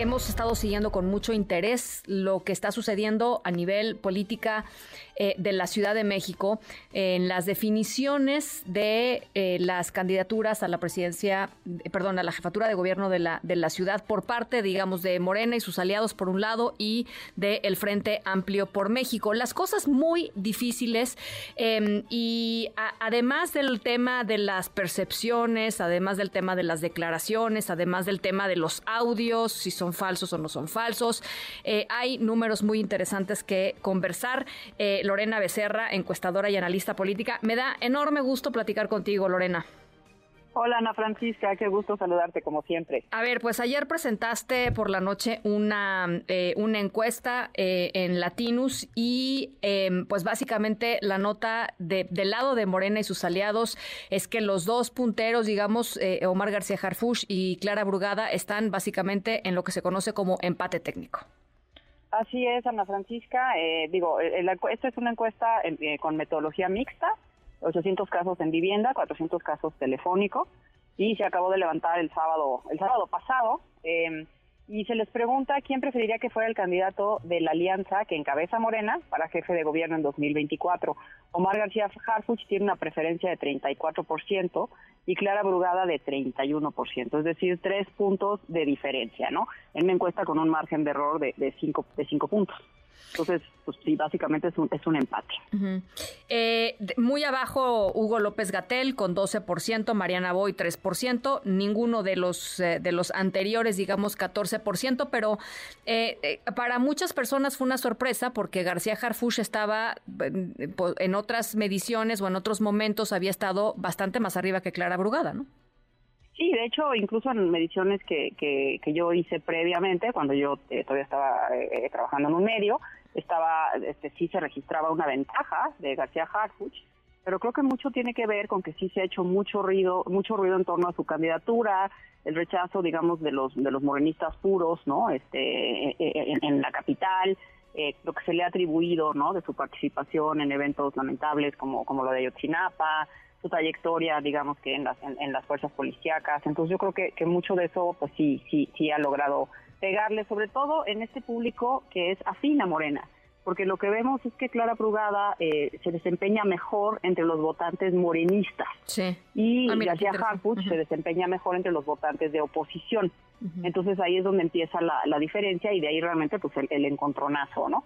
hemos estado siguiendo con mucho interés lo que está sucediendo a nivel política eh, de la Ciudad de México en las definiciones de eh, las candidaturas a la presidencia, eh, perdón, a la jefatura de gobierno de la, de la ciudad por parte, digamos, de Morena y sus aliados por un lado y del Frente Amplio por México. Las cosas muy difíciles em, y además del tema de las percepciones, además del tema de las declaraciones, además del tema de los audios, si son falsos o no son falsos, hay números muy interesantes que conversar. Lorena Becerra, encuestadora y analista política. Me da enorme gusto platicar contigo, Lorena. Hola Ana Francisca, qué gusto saludarte como siempre. A ver, pues ayer presentaste por la noche una, eh, una encuesta eh, en Latinus y em, pues básicamente la nota de, del lado de Morena y sus aliados es que los dos punteros, digamos, eh, Omar García Harfush y Clara Brugada, están básicamente en lo que se conoce como empate técnico. Así es, Ana Francisca. Eh, digo, esta es una encuesta eh, con metodología mixta, 800 casos en vivienda, 400 casos telefónicos, y se acabó de levantar el sábado, el sábado pasado. Eh, y se les pregunta quién preferiría que fuera el candidato de la alianza que encabeza Morena para jefe de gobierno en 2024. Omar García Harfuch tiene una preferencia de 34% y Clara Brugada de 31%, es decir, tres puntos de diferencia, ¿no? En una encuesta con un margen de error de, de, cinco, de cinco puntos. Entonces, pues sí, básicamente es un, es un empate. Eh, muy abajo, Hugo López Gatel con 12%, Mariana Boy 3%, ninguno de los, eh, de los anteriores, digamos, 14%, pero eh, para muchas personas fue una sorpresa porque García Harfush estaba en otras mediciones o en otros momentos había estado bastante más arriba que Clara Brugada, ¿no? Sí, de hecho, incluso en mediciones que, que, que yo hice previamente, cuando yo todavía estaba trabajando en un medio, estaba, este, sí se registraba una ventaja de García Harfuch, pero creo que mucho tiene que ver con que sí se ha hecho mucho ruido, mucho ruido en torno a su candidatura, el rechazo, digamos, de los de los morenistas puros, ¿no? Este, e, e, en, la capital, eh, lo que se le ha atribuido, ¿no? De su participación en eventos lamentables como como lo de Ayotzinapa, su trayectoria, digamos que en las en, las fuerzas policíacas. Entonces yo creo que, que mucho de eso, pues sí sí sí ha logrado pegarle, sobre todo en este público que es afín a Morena, porque lo que vemos es que Clara Prugada eh, se desempeña mejor entre los votantes morenistas sí. y ah, García se desempeña mejor entre los votantes de oposición. Entonces ahí es donde empieza la, la, diferencia y de ahí realmente pues el, el encontronazo, ¿no?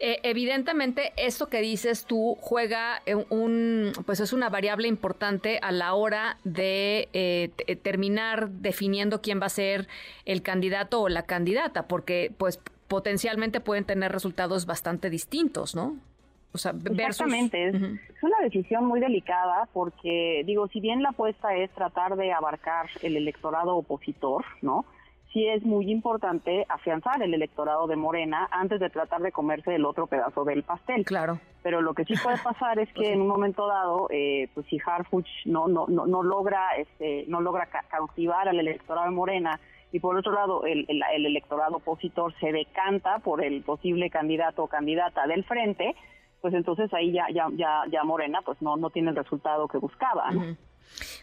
Eh, evidentemente, esto que dices tú juega un, pues es una variable importante a la hora de eh, terminar definiendo quién va a ser el candidato o la candidata, porque pues potencialmente pueden tener resultados bastante distintos, ¿no? O sea, Exactamente, es, es, una decisión muy delicada porque, digo, si bien la apuesta es tratar de abarcar el electorado opositor, ¿no? Sí es muy importante afianzar el electorado de Morena antes de tratar de comerse el otro pedazo del pastel. Claro. Pero lo que sí puede pasar es que en un momento dado, eh, pues si Harfuch no no no, no logra este no logra cautivar al electorado de Morena y por otro lado el, el, electorado opositor se decanta por el posible candidato o candidata del frente, pues entonces ahí ya ya ya, ya Morena pues no no tiene el resultado que buscaba. ¿no?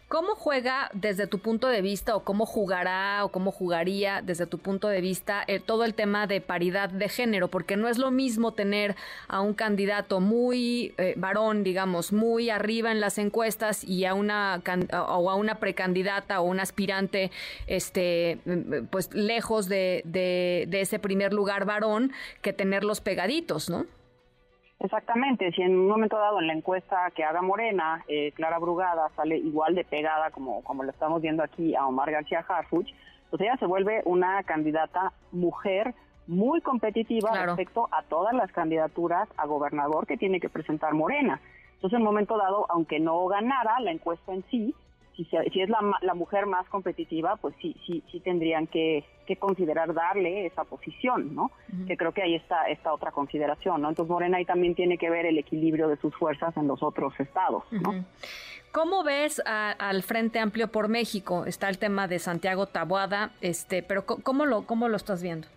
¿Cómo juega desde tu punto de vista o cómo jugará o cómo jugaría desde tu punto de vista eh, todo el tema de paridad de género? Porque no es lo mismo tener a un candidato muy eh, varón, digamos, muy arriba en las encuestas y a una o a una precandidata o un aspirante, este, pues lejos de, de, de ese primer lugar varón que tenerlos pegaditos, ¿no? Exactamente, si en un momento dado en la encuesta que haga Morena, eh, Clara Brugada sale igual de pegada como, como lo estamos viendo aquí a Omar García Harfuch, pues ella se vuelve una candidata mujer muy competitiva respecto a todas las candidaturas a gobernador que tiene que presentar Morena. Entonces, en un momento dado, aunque no ganara la encuesta en sí, si, si es la, la, mujer más competitiva, pues sí, sí, sí tendrían que, que considerar darle esa posición, ¿no? Que creo que ahí está esta otra consideración, ¿no? Entonces Morena ahí también tiene que ver el equilibrio de sus fuerzas en los otros estados, ¿no? ¿Cómo ves al Frente Amplio por México? Está el tema de Santiago Taboada, este, pero ¿cómo lo, cómo lo estás viendo?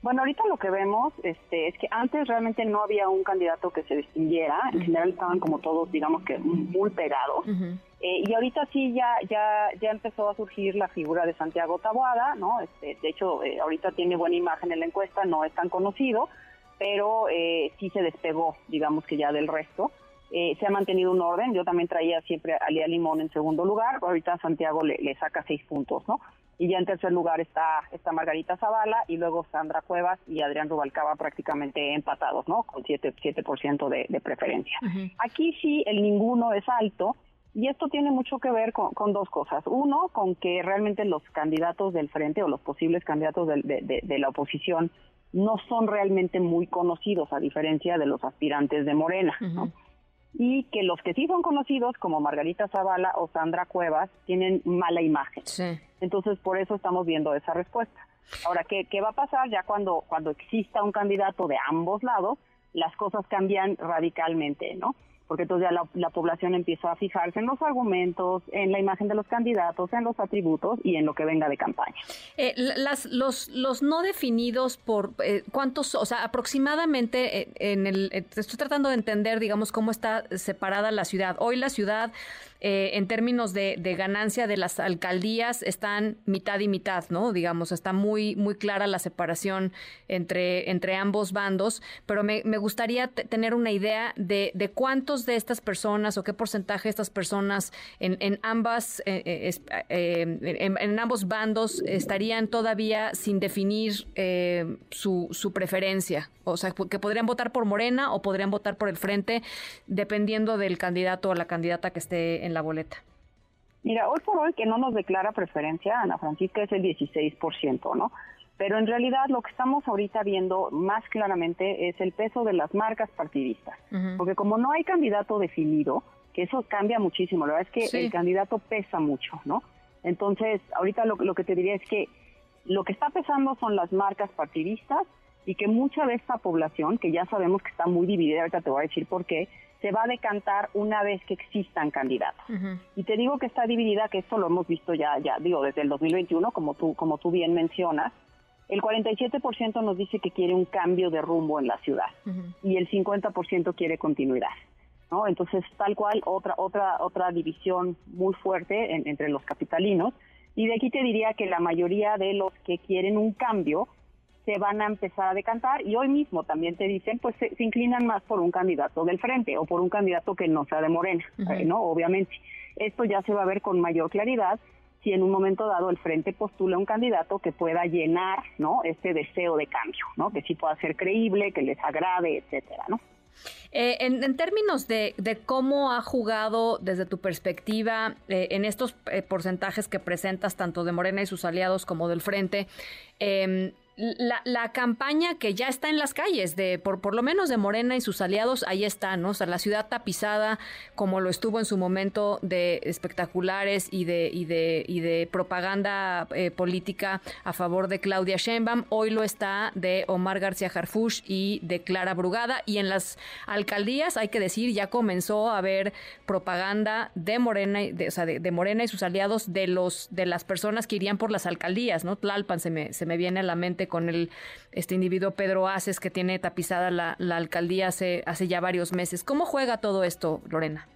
Bueno, ahorita lo que vemos este, es que antes realmente no había un candidato que se distinguiera, en general estaban como todos, digamos que muy pegados. Eh, y ahorita sí ya ya ya empezó a surgir la figura de Santiago Taboada, ¿no? Este, de hecho, eh, ahorita tiene buena imagen en la encuesta, no es tan conocido, pero eh, sí se despegó, digamos que ya del resto. se ha mantenido un orden, yo también traía siempre a Lía Limón en segundo lugar, ahorita Santiago le, le saca seis puntos, ¿no? Y ya en tercer lugar está, está Margarita Zavala y luego Sandra Cuevas y Adrián Rubalcaba prácticamente empatados, ¿no? Con 7%, 7 de, de preferencia. Aquí sí el ninguno es alto y esto tiene mucho que ver con, dos cosas. Uno, con que realmente los candidatos del frente o los posibles candidatos de, de la oposición no son realmente muy conocidos a diferencia de los aspirantes de Morena, ¿no? Y que los que sí son conocidos, como Margarita Zavala o Sandra Cuevas, tienen mala imagen. Entonces, por eso estamos viendo esa respuesta. Ahora, ¿qué, ¿qué va a pasar ya cuando, cuando exista un candidato de ambos lados? Las cosas cambian radicalmente, ¿no? Porque entonces ya la, población empieza a fijarse en los argumentos, en la imagen de los candidatos, en los atributos y en lo que venga de campaña. Eh, las, los, los no definidos por eh, cuántos, o sea, aproximadamente eh, en el, estoy tratando de entender, digamos, cómo está separada la ciudad. Hoy la ciudad eh, en términos de, ganancia de las alcaldías están mitad y mitad, ¿no? Digamos, está muy, muy clara la separación entre, entre ambos bandos, pero me, gustaría tener una idea de, de, cuántos de estas personas o qué porcentaje de estas personas en, en ambas, eh, eh, en, ambos bandos estarían todavía sin definir su, su preferencia. O sea, que podrían votar por Morena o podrían votar por el Frente, dependiendo del candidato o la candidata que esté en la boleta. Mira, hoy por hoy que no nos declara preferencia, Ana Francisca es el 16%, ¿no? Pero en realidad lo que estamos ahorita viendo más claramente es el peso de las marcas partidistas. Porque como no hay candidato definido, que eso cambia muchísimo, la verdad es que el candidato pesa mucho, ¿no? Entonces, ahorita lo, lo que te diría es que lo que está pesando son las marcas partidistas y que mucha de esta población, que ya sabemos que está muy dividida, ahorita te voy a decir por qué, se va a decantar una vez que existan candidatos. Y te digo que está dividida, que esto lo hemos visto ya, ya digo, desde el 2021, como tú, como tú bien mencionas, el 47% nos dice que quiere un cambio de rumbo en la ciudad y el 50% quiere continuidad. ¿no? Entonces, tal cual, otra, otra, otra división muy fuerte entre los capitalinos. Y de aquí te diría que la mayoría de los que quieren un cambio se van a empezar a decantar y hoy mismo también te dicen, pues se, inclinan más por un candidato del frente o por un candidato que no sea de Morena, eh, ¿no? Obviamente. Esto ya se va a ver con mayor claridad si en un momento dado el frente postula un candidato que pueda llenar, ¿no? Este deseo de cambio, ¿no? Que sí pueda ser creíble, que les agrade, etcétera, ¿no? Eh, en, términos de, cómo ha jugado desde tu perspectiva eh, en estos porcentajes que presentas tanto de Morena y sus aliados como del Frente, eh, la, la, campaña que ya está en las calles, de por, por lo menos de Morena y sus aliados, ahí está, ¿no? O sea, la ciudad tapizada, como lo estuvo en su momento de espectaculares y de, y de, y de propaganda eh, política a favor de Claudia Sheinbaum, hoy lo está de Omar García Harfush y de Clara Brugada, y en las alcaldías, hay que decir, ya comenzó a haber propaganda de Morena, de, o sea, de, Morena y sus aliados de los, de las personas que irían por las alcaldías, ¿no? Tlalpan se me, se me viene a la mente con el este individuo Pedro Aces que tiene tapizada la, alcaldía hace, hace ya varios meses. ¿Cómo juega todo esto, Lorena?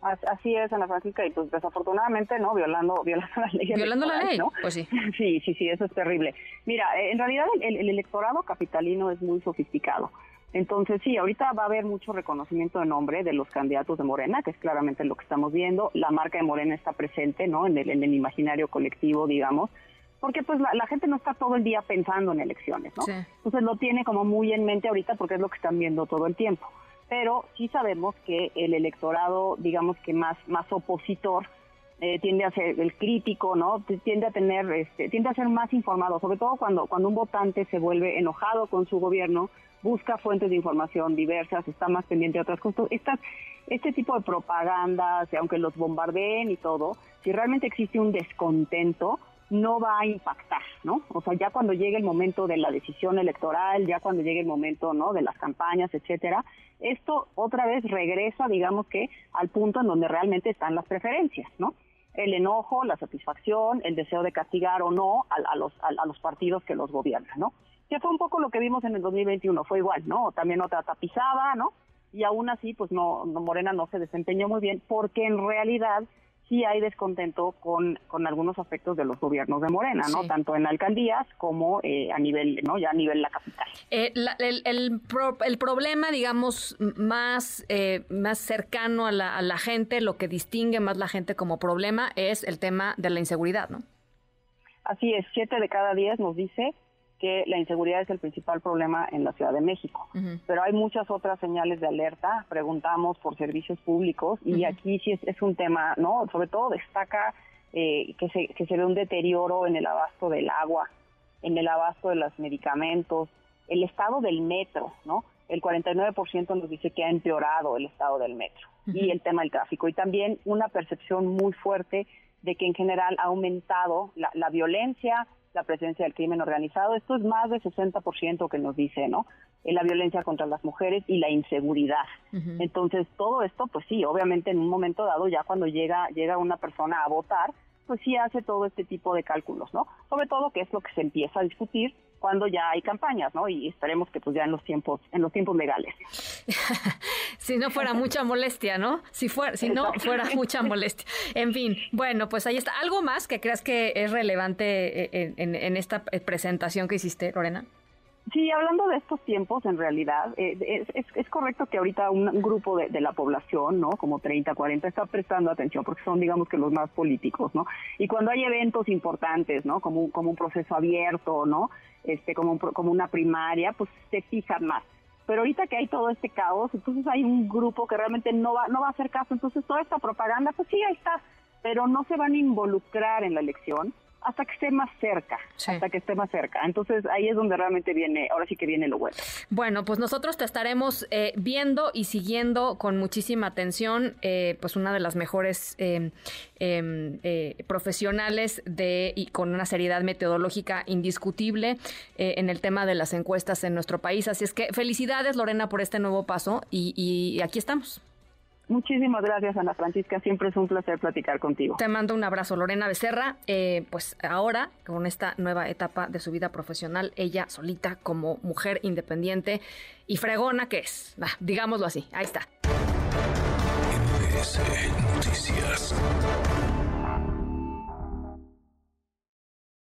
Así es, Ana Francisca, y pues desafortunadamente, ¿no? Violando, violando la ley. Violando la ley, ¿no? Pues sí. Sí, sí, sí, eso es terrible. Mira, en realidad el, el, electorado capitalino es muy sofisticado. Entonces, sí, ahorita va a haber mucho reconocimiento de nombre de los candidatos de Morena, que es claramente lo que estamos viendo. La marca de Morena está presente, ¿no? En el, en el imaginario colectivo, digamos porque pues la, gente no está todo el día pensando en elecciones, ¿no? Entonces lo tiene como muy en mente ahorita porque es lo que están viendo todo el tiempo. Pero sí sabemos que el electorado, digamos que más, más opositor, eh, tiende a ser el crítico, ¿no? Tiende a tener, este, tiende a ser más informado, sobre todo cuando, cuando un votante se vuelve enojado con su gobierno, busca fuentes de información diversas, está más pendiente de otras cosas. Estas, este tipo de propagandas, aunque los bombardeen y todo, si realmente existe un descontento, no va a impactar, ¿no? O sea, ya cuando llegue el momento de la decisión electoral, ya cuando llegue el momento, ¿no? De las campañas, etcétera, esto otra vez regresa, digamos que, al punto en donde realmente están las preferencias, ¿no? El enojo, la satisfacción, el deseo de castigar o no a, los, a, los partidos que los gobiernan, ¿no? que fue un poco lo que vimos en el 2021, fue igual, ¿no? También otra tapizada, ¿no? Y aún así, pues no, Morena no se desempeñó muy bien, porque en realidad sí hay descontento con, con algunos aspectos de los gobiernos de Morena, ¿no? Tanto en alcaldías como eh, a nivel, ¿no? Ya a nivel la capital. Eh, el, el, el, problema, digamos, más, eh, más cercano a la, a la gente, lo que distingue más la gente como problema es el tema de la inseguridad, ¿no? Así es, siete de cada diez nos dice que la inseguridad es el principal problema en la Ciudad de México. Pero hay muchas otras señales de alerta. Preguntamos por servicios públicos y aquí sí es, un tema, ¿no? Sobre todo destaca eh, que, se, que se ve un deterioro en el abasto del agua, en el abasto de los medicamentos, el estado del metro, ¿no? El 49% nos dice que ha empeorado el estado del metro y el tema del tráfico. Y también una percepción muy fuerte de que en general ha aumentado la, la violencia, la presencia del crimen organizado. Esto es más del 60% que nos dice, ¿no? la violencia contra las mujeres y la inseguridad. Entonces, todo esto, pues sí, obviamente en un momento dado, ya cuando llega, llega una persona a votar, pues sí hace todo este tipo de cálculos, ¿no? Sobre todo que es lo que se empieza a discutir cuando ya hay campañas, ¿no? Y esperemos que pues ya en los tiempos, en los tiempos legales. si no fuera mucha molestia, ¿no? Si fuera, si no fuera mucha molestia. En fin, bueno, pues ahí está. ¿Algo más que creas que es relevante eh, en, en esta presentación que hiciste, Lorena? Sí, hablando de estos tiempos, en realidad, eh, es, es, correcto que ahorita un, grupo de, de, la población, ¿no? Como 30, 40, está prestando atención porque son, digamos que los más políticos, ¿no? Y cuando hay eventos importantes, ¿no? Como, un, como un proceso abierto, ¿no? Este, como, como una primaria, pues se fijan más. Pero ahorita que hay todo este caos, entonces hay un grupo que realmente no va, no va a hacer caso. Entonces toda esta propaganda, pues sí, ahí está, pero no se van a involucrar en la elección hasta que esté más cerca, hasta que esté más cerca. Entonces ahí es donde realmente viene, ahora sí que viene lo bueno. Bueno, pues nosotros te estaremos eh, viendo y siguiendo con muchísima atención, eh, pues una de las mejores em, em, eh, profesionales de y con una seriedad metodológica indiscutible en el tema de las encuestas en nuestro país. Así es que felicidades Lorena por este nuevo paso y aquí estamos. Muchísimas gracias, Ana Francisca. Siempre es un placer platicar contigo. Te mando un abrazo, Lorena Becerra. Eh, pues ahora, con esta nueva etapa de su vida profesional, ella solita como mujer independiente y fregona que es. digámoslo así. Ahí está. Noticias.